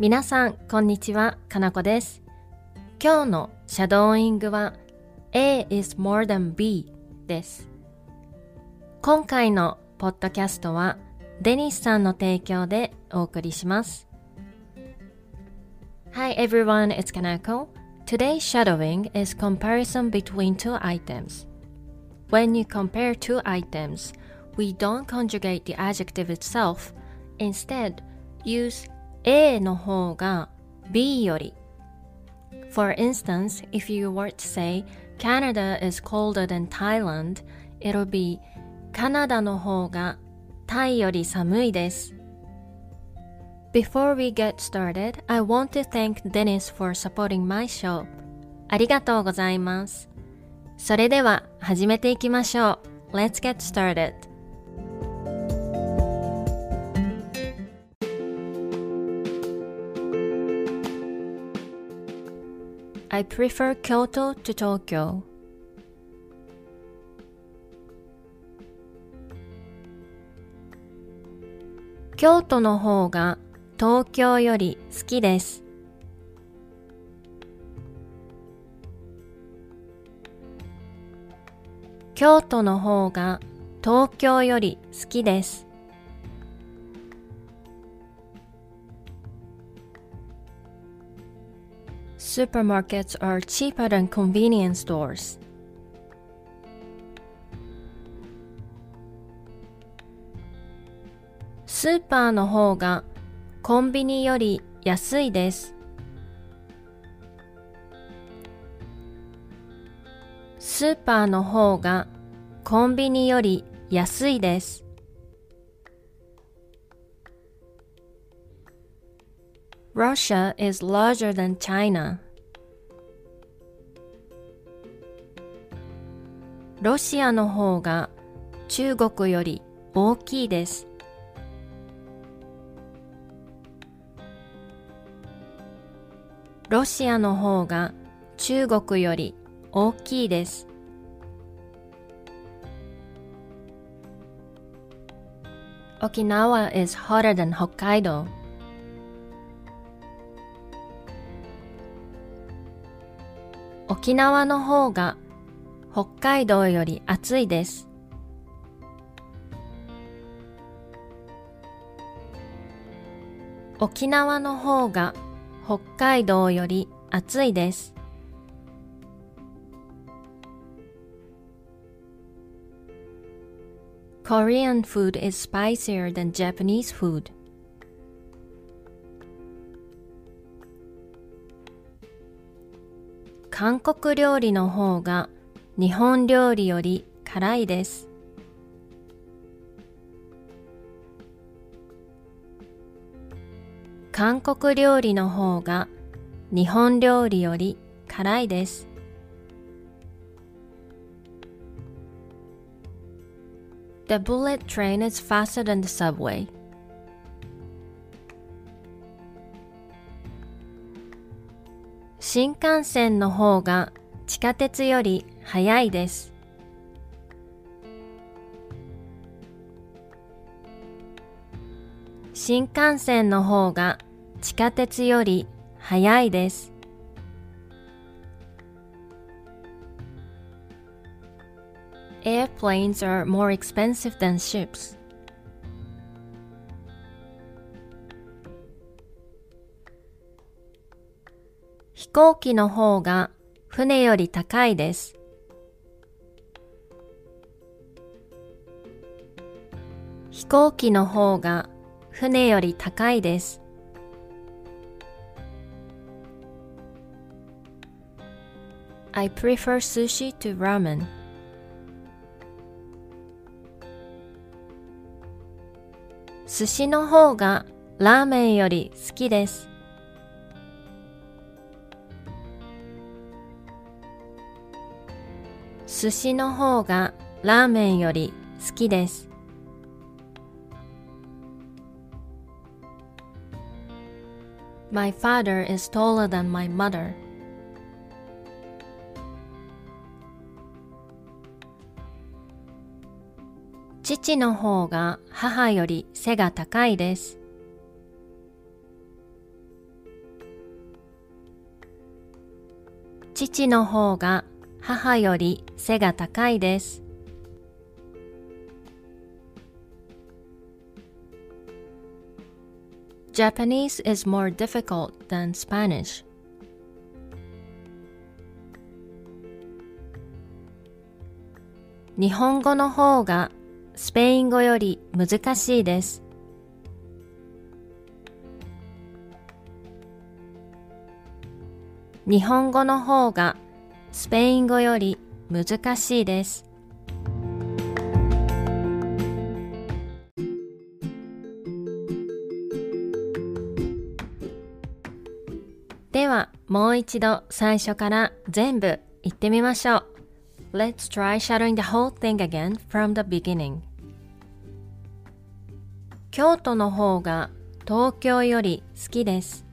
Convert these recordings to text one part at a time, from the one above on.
皆さん、こんにちは。かなこです。今日のシャドーイングは A is more than B です。今回のポッドキャストはデニスさんの提供でお送りします。Hi everyone, it's Kanako. Today's shadowing is comparison between two items. When you compare two items, we don't conjugate the adjective itself. Instead, use A の方が B より For instance, if you were to say Canada is colder than Thailand, it'll be カナダの方がタイより寒いです。Before we get started, I want to thank Dennis for supporting my show. ありがとうございます。それでは始めていきましょう。Let's get started. I prefer Kyoto to Tokyo. 京都の方が東京より好きです。京都の方が東京より好きです。Supermarkets are cheaper than convenience stores. スーパーの方がコンビニより安いです。スーパーの方がコンビニより安いです。Russia is larger than China. ロシアの方が中国より大きいです。ロシアの方が中国より大きいです。Okinawa is hotter than Hokkaido. 沖縄の方が北海道より暑いです。沖縄の方が北海道より暑いです。Korean food is spicier than Japanese food. 韓国料理の方が日本料理より辛いです。韓国料理の方が日本料理より辛いです。The bullet train is faster than the subway. 新幹線の方が地下鉄より速いです。新幹線の方が地下鉄より速いです。Airplanes are more expensive than ships. 飛行機の方が船より高いです。飛行機の方が船より高いです。I prefer sushi to ramen. 寿司の方がラーメンより好きです。寿司の方がラーメンより好きです。My father is taller than my mother. 父の方が母より背が高いです。父の方が母より背が高いです。Japanese is more difficult than Spanish. 日本語の方がスペイン語より難しいです。日本語の方がスペイン語より難しいです。ではもう一度最初から全部言ってみましょう。Let's try shadowing the whole thing again from the beginning. 京都の方が東京より好きです。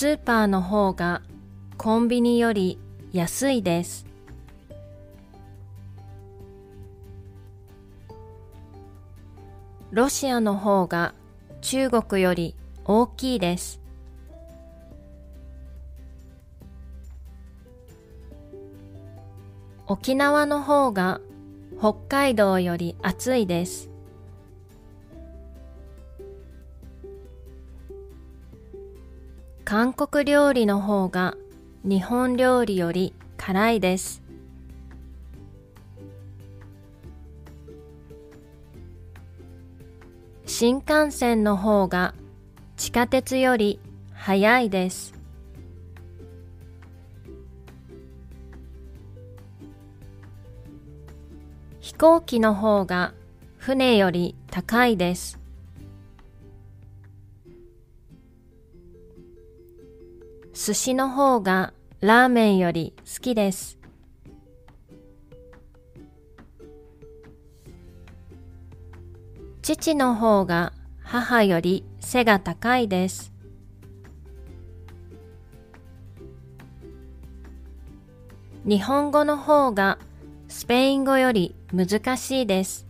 スーパーの方がコンビニより安いです。ロシアの方が中国より大きいです。沖縄の方が北海道より暑いです。韓国料理の方が日本料理より辛いです。新幹線の方が地下鉄より早いです。飛行機の方が船より高いです。寿司の方がラーメンより好きです。父の方が母より背が高いです。日本語の方がスペイン語より難しいです。